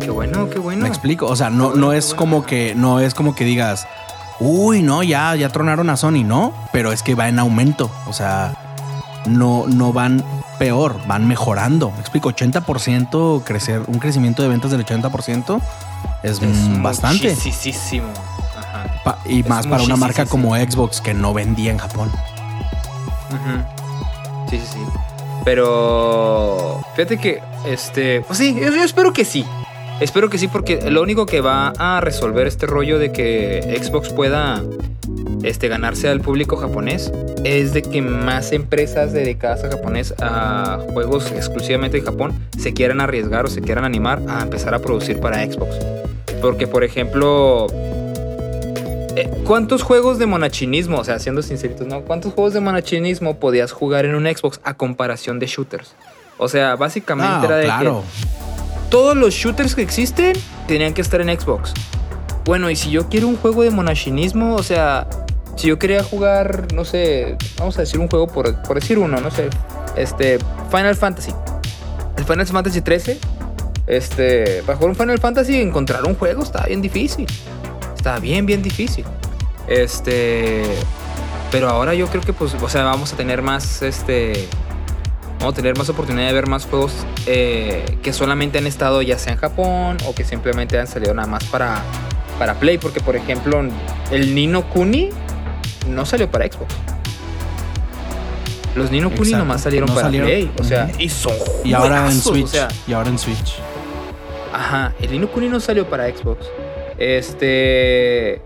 Qué bueno, qué bueno. Me explico. O sea, no, no es como que, no es como que digas, uy, no, ya, ya tronaron a Sony, no, pero es que va en aumento. O sea, no, no van peor, van mejorando. Me explico, 80% crecer, un crecimiento de ventas del 80% es, mm, bastante. Muchísimo. Pa- y Es más para una marca como Xbox que no vendía en Japón. Sí, sí, sí. Pero fíjate que, este, pues sí, yo, yo espero que sí. Espero que sí, porque lo único que va a resolver este rollo de que Xbox pueda este, ganarse al público japonés es de que más empresas dedicadas a japonés a juegos exclusivamente de Japón se quieran arriesgar o se quieran animar a empezar a producir para Xbox. Porque, por ejemplo, eh, ¿cuántos juegos de monachinismo, o sea, siendo sinceritos, ¿no? ¿Cuántos juegos de monachinismo podías jugar en un Xbox a comparación de shooters? O sea, básicamente Ah, era de claro. que todos los shooters que existen tenían que estar en Xbox. Bueno, y si yo quiero un juego de monachinismo, o sea, si yo quería jugar, no sé, vamos a decir un juego por, por decir uno, no sé, este, Final Fantasy. El Final Fantasy 13, este, para jugar un Final Fantasy encontrar un juego estaba bien difícil. Estaba bien, bien difícil. Este, pero ahora yo creo que, pues, o sea, vamos a tener más, este, vamos a tener más oportunidad de ver más juegos eh, que solamente han estado ya sea en Japón o que simplemente han salido nada más para, para Play. Porque, por ejemplo, el Nino Kuni no salió para Xbox. Los Nino Kuni nomás salieron no para salieron. Play. O sea, y son Y ahora en Switch. O sea, y ahora en Switch. Ajá, el Nino Kuni no salió para Xbox. Este.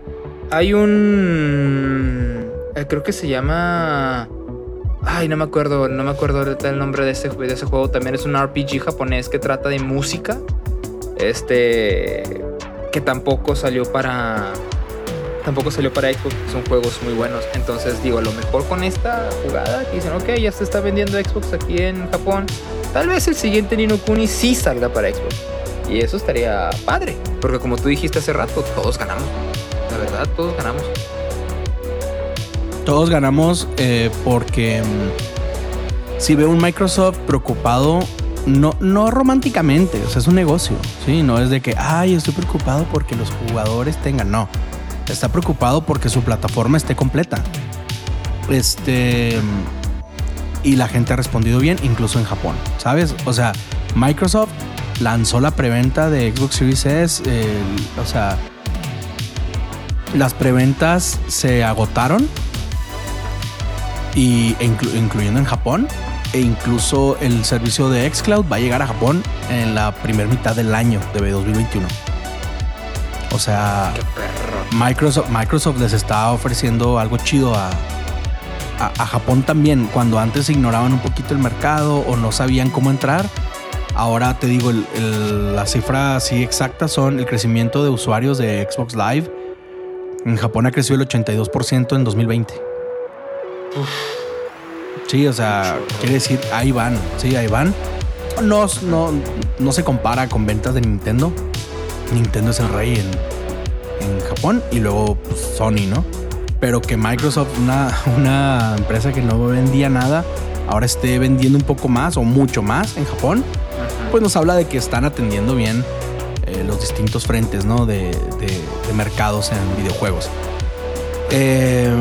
Hay un. eh, Creo que se llama. Ay, no me acuerdo, no me acuerdo el nombre de ese, de ese juego. También es un RPG japonés que trata de música. Este. Que tampoco salió para. Tampoco salió para Xbox. Son juegos muy buenos. Entonces, digo, a lo mejor con esta jugada que dicen, ok, ya se está vendiendo Xbox aquí en Japón. Tal vez el siguiente Nino Kuni sí salga para Xbox. Y eso estaría padre. Porque como tú dijiste hace rato, todos ganamos. La verdad, todos ganamos. Todos ganamos eh, porque mm, si veo un Microsoft preocupado, no, no románticamente, o sea, es un negocio, ¿sí? No es de que, ay, estoy preocupado porque los jugadores tengan, no. Está preocupado porque su plataforma esté completa. Este. Y la gente ha respondido bien, incluso en Japón, ¿sabes? O sea, Microsoft lanzó la preventa de Xbox Series S, el- o sea, las preventas se agotaron y inclu- incluyendo en Japón e incluso el servicio de xCloud va a llegar a Japón en la primera mitad del año de 2021. O sea. Microsoft, Microsoft les está ofreciendo algo chido a, a- a Japón también. Cuando antes ignoraban un poquito el mercado o no sabían cómo entrar, ahora te digo, la cifra así exacta son el crecimiento de usuarios de Xbox Live. En Japón ha crecido el 82% en 2020. Sí, o sea, quiere decir, ahí van, sí, ahí van. No, no, no se compara con ventas de Nintendo. Nintendo es el rey en, en Japón y luego pues, Sony, ¿no? Pero que Microsoft, una, una empresa que no vendía nada, ahora esté vendiendo un poco más o mucho más en Japón. Pues nos habla de que están atendiendo bien eh, los distintos frentes, ¿no? De, de- de mercados en videojuegos. Eh,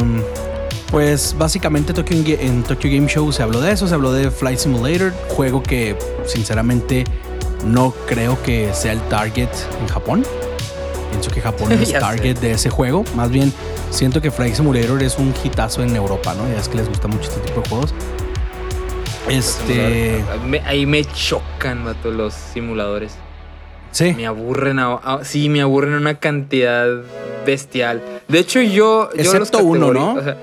pues básicamente Tokyo, en Tokyo Game Show se habló de eso, se habló de Flight Simulator, juego que sinceramente no creo que sea el target en Japón. Pienso que Japón es sé. target de ese juego. Más bien, siento que Flight Simulator es un hitazo en Europa, ¿no? Ya es que les gusta mucho este tipo de juegos. Este. Me- ahí me chocan, vato, los simuladores. Sí. Me aburren, a- a- sí, me aburren una cantidad bestial. De hecho, yo. yo Excepto uno, categori- ¿no? o sea,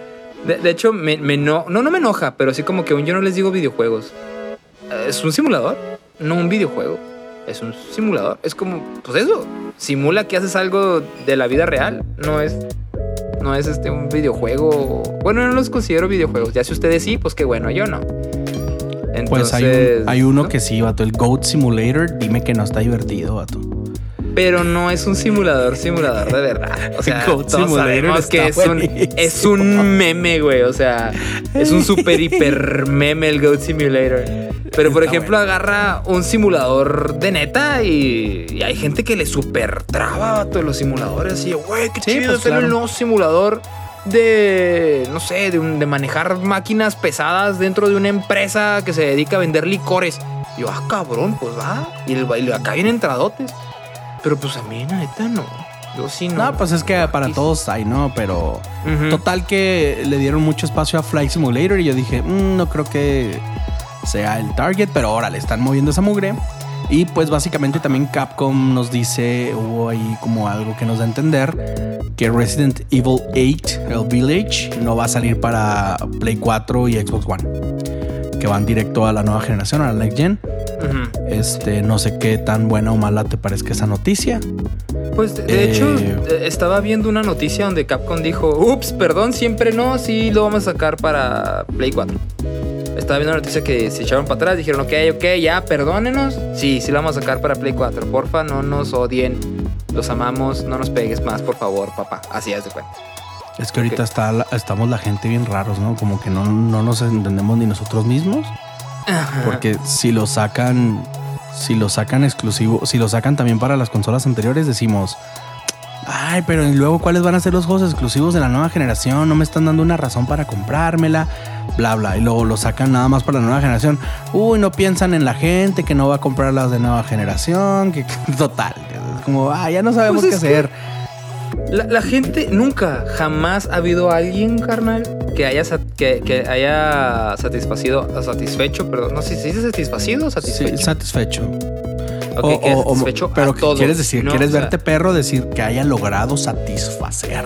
de, de hecho, me, me no, no, no me enoja, pero así como que aún yo no les digo videojuegos. Eh, Es un simulador, no un videojuego. Es un simulador. Es como, pues eso. Simula que haces algo de la vida real. No es. No es este un videojuego. Bueno, yo no los considero videojuegos. Ya si ustedes sí, pues qué bueno, yo no. Entonces, Pues hay, un- hay uno ¿no? que sí, vato. El Goat Simulator. Dime que no está divertido, vato. Pero no es un simulador, simulador de verdad. O sea, Goat todos Simulator sabemos que es un, es un meme, güey. O sea, es un super hiper meme el Goat Simulator. Pero por Está ejemplo, bueno. agarra un simulador de neta y, y hay gente que le super traba a todos los simuladores. Y, güey, qué Sí, chido pues, claro. el nuevo simulador de, no sé, de, un- de manejar máquinas pesadas dentro de una empresa que se dedica a vender licores. Y yo, ah, cabrón, pues va. Y, el, y acá vienen entradotes. Pero pues a mí, la neta, no. Yo sí no. No, pues es que para todos hay, ¿no? Pero total que le dieron mucho espacio a Flight Simulator y yo dije, "Mm, no creo que sea el target, pero ahora le están moviendo esa mugre. Y pues básicamente también Capcom nos dice, hubo ahí como algo que nos da a entender, que Resident Evil 8, el Village, no va a salir para Play 4 y Xbox One. Que van directo a la nueva generación, a la Next Gen. Este, no sé qué tan buena o mala te parezca esa noticia. Pues de, de Eh, hecho, eh, estaba viendo una noticia donde Capcom dijo, ups, perdón, siempre no, sí lo vamos a sacar para Play 4. Estaba viendo una noticia que se echaron para atrás, dijeron, ok, ok, ya, perdónenos. Sí, sí lo vamos a sacar para Play 4. Porfa, no nos odien. Los amamos, no nos pegues más, por favor, papá. Así es de cuenta. Es que ahorita está, la- estamos la gente bien raros, ¿no? Como que no, no nos entendemos ni nosotros mismos. Porque si lo sacan, si lo sacan exclusivo, si lo sacan también para las consolas anteriores, decimos, ay, pero ¿y luego cuáles van a ser los juegos exclusivos de la nueva generación? No me están dando una razón para comprármela, bla, bla. Y luego lo sacan nada más para la nueva generación. Uy, no piensan en la gente que no va a comprar las de nueva generación, que total. Es como, ah, ya no sabemos Pues qué que- hacer. La, la gente nunca, jamás ha habido alguien, carnal, que haya, que, que haya satisfacido, satisfecho, perdón, no sé si dice satisfacido o Sí, satisfecho. satisfecho. Ok, O- que o- satisfecho pero a ¿qué todos, quieres decir, ¿no? quieres O sea, verte perro, decir que haya logrado satisfacer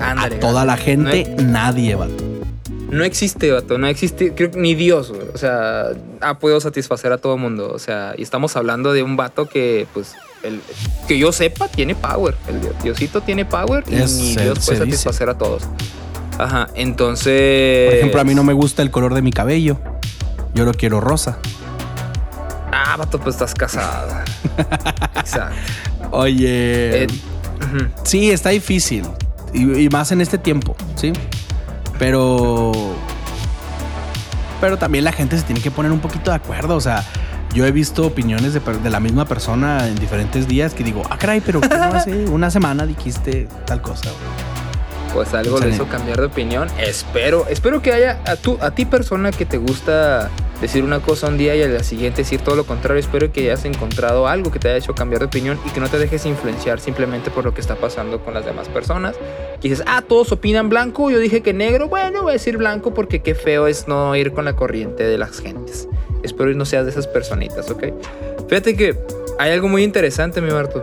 ándale, a toda la no gente, nadie, vato. No existe, vato, no existe, creo ni Dios, o sea, ha podido satisfacer a todo mundo, o sea, y estamos hablando de un vato que, pues, el, que yo sepa, tiene power, el Dios- Diosito tiene power y Es- ni Dios puede dice. satisfacer a todos. Ajá, entonces... Por ejemplo, a mí no me gusta el color de mi cabello. Yo lo quiero rosa. Ah, vato, pues estás casada. Exacto. Oye, Eh, sí, está difícil. Y, y más en este tiempo, ¿sí? Pero... Pero también la gente se tiene que poner un poquito de acuerdo. O sea, yo he visto opiniones de, de la misma persona en diferentes días que digo, ah, caray, pero ¿qué no hace una semana dijiste tal cosa? güey?" Pues algo le hizo cambiar de opinión. Espero, espero que haya a, tú, a ti persona que te gusta decir una cosa un día y al siguiente decir todo lo contrario. Espero que hayas encontrado algo que te haya hecho cambiar de opinión y que no te dejes influenciar simplemente por lo que está pasando con las demás personas. Y dices, ah, todos opinan blanco, yo dije que negro, bueno, voy a decir blanco porque qué feo es no ir con la corriente de las gentes. Espero que no seas de esas personitas, ¿ok? Fíjate que hay algo muy interesante, mi Barto.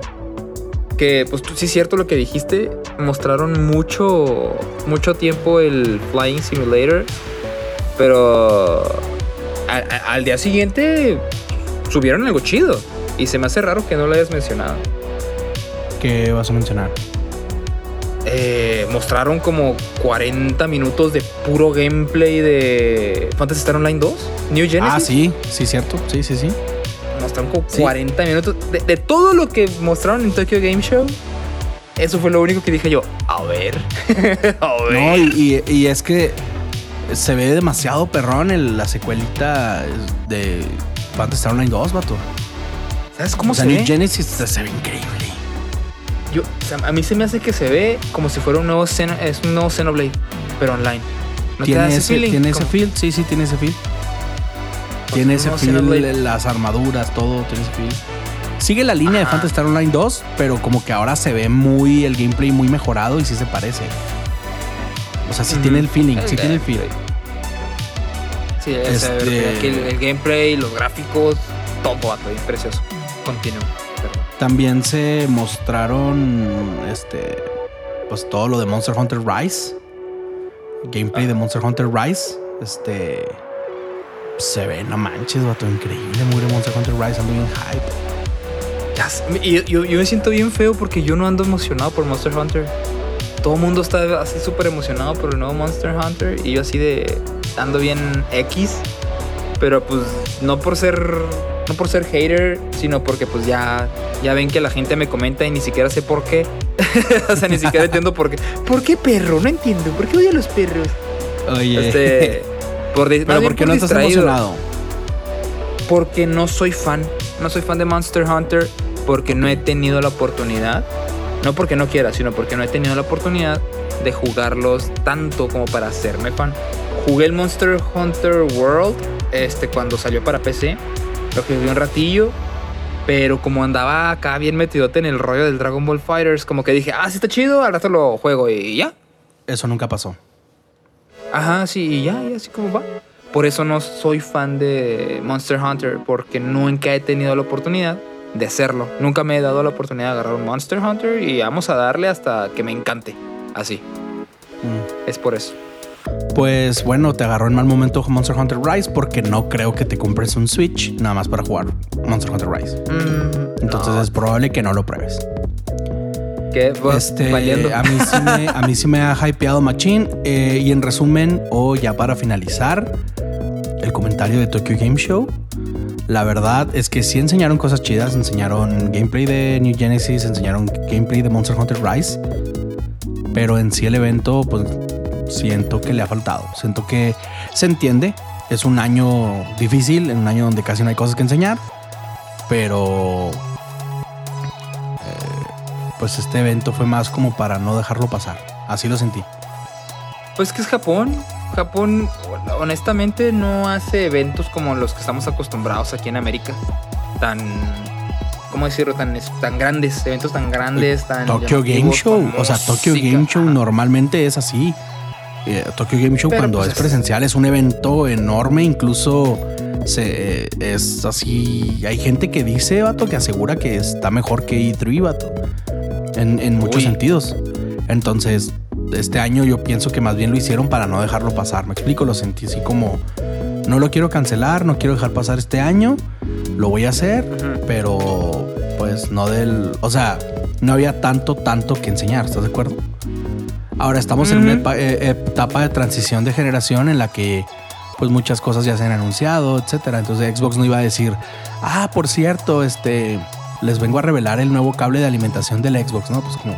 Que, pues sí es cierto lo que dijiste. Mostraron mucho, mucho tiempo el Flying Simulator. Pero al día siguiente subieron algo chido. Y se me hace raro que no lo hayas mencionado. ¿Qué vas a mencionar? Eh, mostraron como 40 minutos de puro gameplay de Fantasy Star Online 2, New Genesis. Ah, sí, sí, cierto. Sí, sí, sí. Mostraron como 40 minutos de, todo lo que mostraron en Tokyo Game Show. Eso fue lo único que dije yo. A ver. a ver. No, y, es que se ve demasiado perrón en la secuelita de Fantasy Online 2, vato. ¿Sabes cómo se New Genesis se ve increíble. Yo, a mí se me hace que se ve como si fuera un nuevo, es un nuevo Xenoblade, pero online. ¿No ¿Tiene, ese, feeling? ¿Tiene ese feel? Sí, sí, tiene ese feel. Tiene ese feel, las armaduras, todo, tiene ese feel. Sigue la línea de Fantasy Star Online 2, pero como que ahora se ve muy el gameplay muy mejorado y sí se parece. O sea, sí tiene el feeling, sí tiene el feeling. Sí, este... el, el, gameplay, los gráficos, todo, todo precioso. Continúo. También se mostraron este pues todo lo de Monster Hunter Rise. Gameplay de Monster Hunter Rise. Este se ve, no manches, vato, increíble. Murió Monster Hunter Rise, ando bien hype. y yo, yo, me siento bien feo porque yo no ando emocionado por Monster Hunter. Todo el mundo está así súper emocionado por el nuevo Monster Hunter y yo así de ando bien X. Pero pues no por ser no por ser hater, sino porque pues ya, ya ven que la gente me comenta y ni siquiera sé por qué. o sea, ni siquiera entiendo por qué. ¿Por qué perro? No entiendo. ¿Por qué odio a los perros? Oye. Este, por Pero ¿por qué no estás emocionado? Porque no soy fan. No soy fan de Monster Hunter porque no he tenido la oportunidad. No porque no quiera, sino porque no he tenido la oportunidad de jugarlos tanto como para hacerme fan. Jugué el Monster Hunter World este, cuando salió para PC lo que vi un ratillo. Pero como andaba acá bien metidote en el rollo del Dragon Ball Fighters, como que dije, ah, sí está chido, al rato lo juego y ya. Eso nunca pasó. Ajá, sí, y ya, y así como va. Por eso no soy fan de Monster Hunter, porque nunca he tenido la oportunidad de hacerlo. Nunca me he dado la oportunidad de agarrar un Monster Hunter y vamos a darle hasta que me encante. Así. Mm. Es por eso. Pues bueno, te agarró en mal momento Monster Hunter Rise porque no creo que te compres un Switch nada más para jugar Monster Hunter Rise. Mm, Entonces es probable que no lo pruebes. ¿Qué? Este, a, mí sí me, a mí sí me ha hypeado Machine. Eh, y en resumen, o ya para finalizar, el comentario de Tokyo Game Show. La verdad es que sí enseñaron cosas chidas. Enseñaron gameplay de New Genesis, enseñaron gameplay de Monster Hunter Rise. Pero en sí el evento, pues siento que le ha faltado. Siento que se entiende. Es un año difícil, en un año donde casi no hay cosas que enseñar. Pero pues este evento fue más como para no dejarlo pasar. Así lo sentí. Pues que es Japón. Japón honestamente no hace eventos como los que estamos acostumbrados aquí en América. Tan ¿cómo decirlo? Tan, tan grandes, eventos tan grandes, tan... Tokyo Game Show, o sea, Tokyo Game Show normalmente es así. Eh, Tokyo Game Show cuando pues, es presencial es un evento enorme, incluso se, es así. Hay gente que dice, vato, que asegura que está mejor que E3, vato. En, muchos sentidos. Entonces, este año yo pienso que más bien lo hicieron para no dejarlo pasar. Me explico, lo sentí así como no lo quiero cancelar, no quiero dejar pasar este año. Lo voy a hacer, pero pues no del. O sea, no había tanto, tanto que enseñar, ¿estás de acuerdo? Ahora estamos en una eh, etapa de transición de generación en la que pues muchas cosas ya se han anunciado, etcétera. Entonces Xbox no iba a decir, ah, por cierto, este, les vengo a revelar el nuevo cable de alimentación del Xbox, ¿no? Pues como...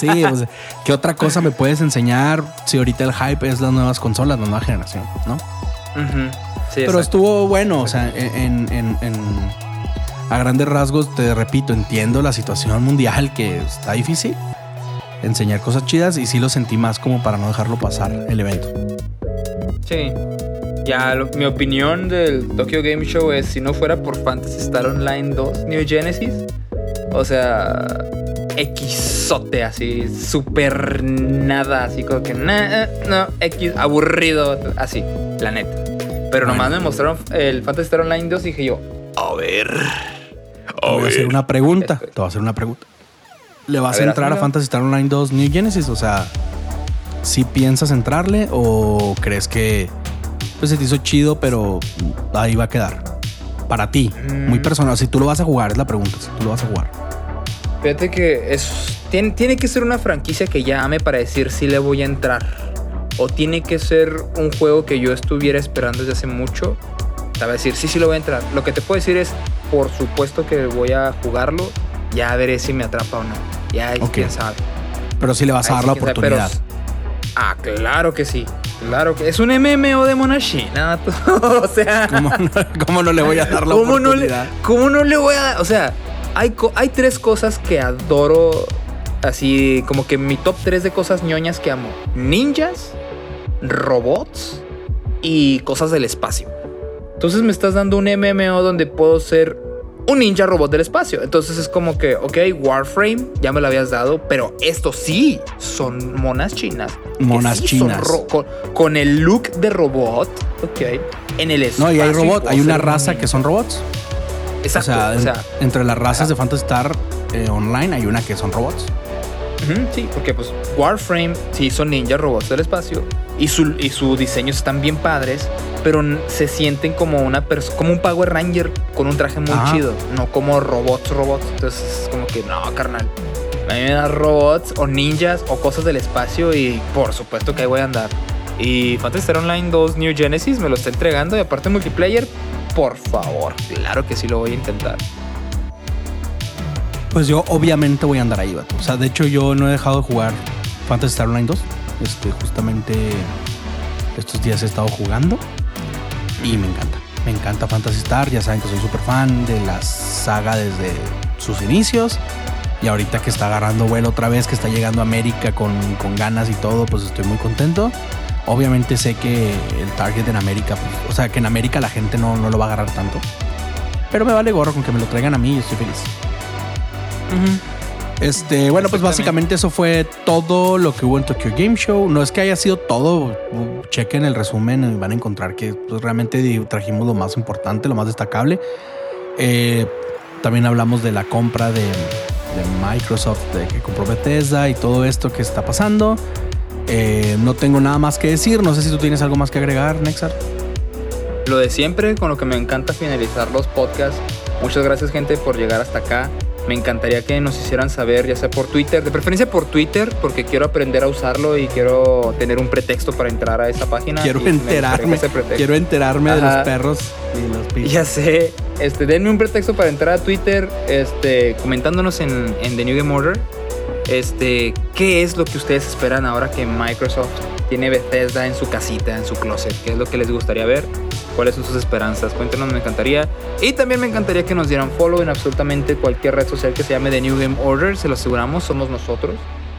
sí, pues, ¿qué otra cosa me puedes enseñar si ahorita el hype es las nuevas consolas, la nueva generación, ¿no? Pero estuvo bueno, o sea, en, en, a grandes rasgos, te repito, entiendo la situación mundial que está difícil enseñar cosas chidas y sí lo sentí más como para no dejarlo pasar el evento. Sí. Ya, lo- mi opinión del Tokyo Game Show es si no fuera por Fantasy Star Online 2 New Genesis, o sea, Xote así, super nada, así como que nah, no, X, aburrido, así, la neta. Pero nomás me mostraron el Fantasy Star Online 2 y dije yo, a ver. Te voy a hacer una pregunta. Estoy- Te voy a hacer una pregunta. ¿Le vas A a, ver, entrar a. Fantasy Star Online 2 New Genesis? O sea, ¿sí piensas entrarle o crees que pues se te hizo chido, pero ahí va a quedar? Para ti, muy Mm. personal. Si tú lo vas a jugar, es la pregunta. Si tú lo vas a jugar. Fíjate que es, tiene, tiene que ser una franquicia que ya ame para decir si le voy a entrar. O tiene que ser un juego que yo estuviera esperando desde hace mucho. Te va a decir, sí, sí lo voy a entrar. Lo que te puedo decir es, por supuesto que voy a jugarlo. Ya veré si me atrapa o no. Ya, Ok. quién sabe. Pero sí le vas a dar la quién sabe, oportunidad. Ah, claro que sí. Claro que es un MMO de Monachina. o sea, ¿Cómo, no, cómo no le voy a dar la ¿Cómo no, le, oportunidad? ¿Cómo no le voy a dar? O sea, hay, hay tres cosas que adoro. Así como que mi top tres de cosas ñoñas que amo: ninjas, robots y cosas del espacio. Entonces me estás dando un MMO donde puedo ser un ninja robot del espacio. Entonces es como que, ok, Warframe ya me lo habías dado, pero estos sí son monas chinas. Monas sí chinas. con, con el look de robot, ok, en el espacio. No, y hay robot, hay una un raza que son robots. Exacto. o sea, o sea, en- entre las razas de Phantasy Star eh, Online hay una que son robots. sí, porque pues Warframe sí son ninja robots del espacio y su, y su diseños están bien padres, pero se sienten como una como un Power Ranger con un traje muy Ajá. chido, no como robots robots. Entonces es como que no, carnal. A mí me das robots o ninjas o cosas del espacio y por supuesto que ahí voy a andar. Y Fantasy Star Online 2 New Genesis me lo está entregando y aparte multiplayer, por favor, claro que sí lo voy a intentar. Pues yo obviamente voy a andar ahí, vato. O sea, de hecho yo no he dejado de jugar Phantasy Star Online 2. Este, justamente estos días he estado jugando y me encanta. Me encanta Phantasy Star. Ya saben que soy súper fan de la saga desde sus inicios. Y ahorita que está agarrando vuelo otra vez, que está llegando a América con, con ganas y todo, pues estoy muy contento. Obviamente sé que el target en América, pues, o sea, que en América la gente no, no lo va a agarrar tanto. Pero me vale gorro con que me lo traigan a mí y estoy feliz. Este, bueno, pues básicamente eso fue todo lo que hubo en Tokyo Game Show. No es que haya sido todo. Chequen el resumen y van a encontrar que pues, realmente trajimos lo más importante, lo más destacable. Eh, también hablamos de la compra de, de Microsoft, de que compró Bethesda y todo esto que está pasando. Eh, no tengo nada más que decir. No sé si tú tienes algo más que agregar, Nexar. Lo de siempre, con lo que me encanta finalizar los podcasts. Muchas gracias, gente, por llegar hasta acá. Me encantaría que nos hicieran saber, ya sea por Twitter, de preferencia por Twitter, porque quiero aprender a usarlo y quiero tener un pretexto para entrar a esa página. Quiero enterarme. Quiero enterarme de los perros y los pichos. Ya sé, este, denme un pretexto para entrar a Twitter, este, comentándonos en, en The New Game Order, este, qué es lo que ustedes esperan ahora que Microsoft tiene Bethesda en su casita, en su closet, qué es lo que les gustaría ver, cuáles son sus esperanzas, cuéntenos, me encantaría. Y también me encantaría que nos dieran follow en absolutamente cualquier red social que se llame The New Game Order, se lo aseguramos, somos nosotros.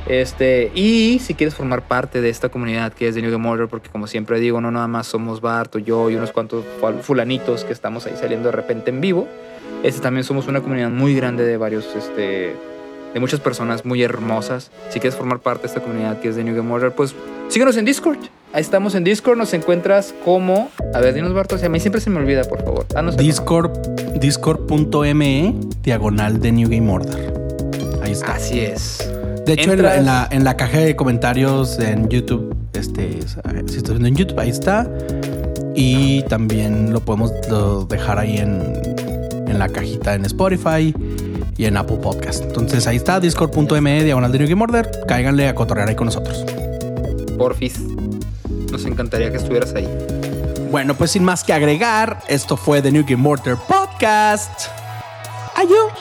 Este, y si quieres formar parte de esta comunidad que es The New Game Order, porque como siempre digo, no nada más somos Bart o yo y unos cuantos fulanitos que estamos ahí saliendo de repente en vivo. Este, también somos una comunidad muy grande de varios, este, de muchas personas muy hermosas. Si quieres formar parte de esta comunidad que es The New Game Order, pues síguenos en Discord. Ahí estamos en Discord, nos encuentras como... A ver, dinos Bart, o sea, a mí siempre se me olvida, por favor. No sé. Discord, discord.me diagonal de New Game Order. Ahí está. Así es. De hecho, en la, en, la, en la caja de comentarios en YouTube, este, si estás viendo en YouTube, ahí está. Y también lo podemos lo dejar ahí en, en la cajita en Spotify y en Apple Podcast. Entonces ahí está, discord.me, diagonal de y Morder. Cáiganle a cotorrear ahí con nosotros. Porfis, nos encantaría que estuvieras ahí. Bueno, pues sin más que agregar, esto fue The New Game Mortar Podcast. Adiós.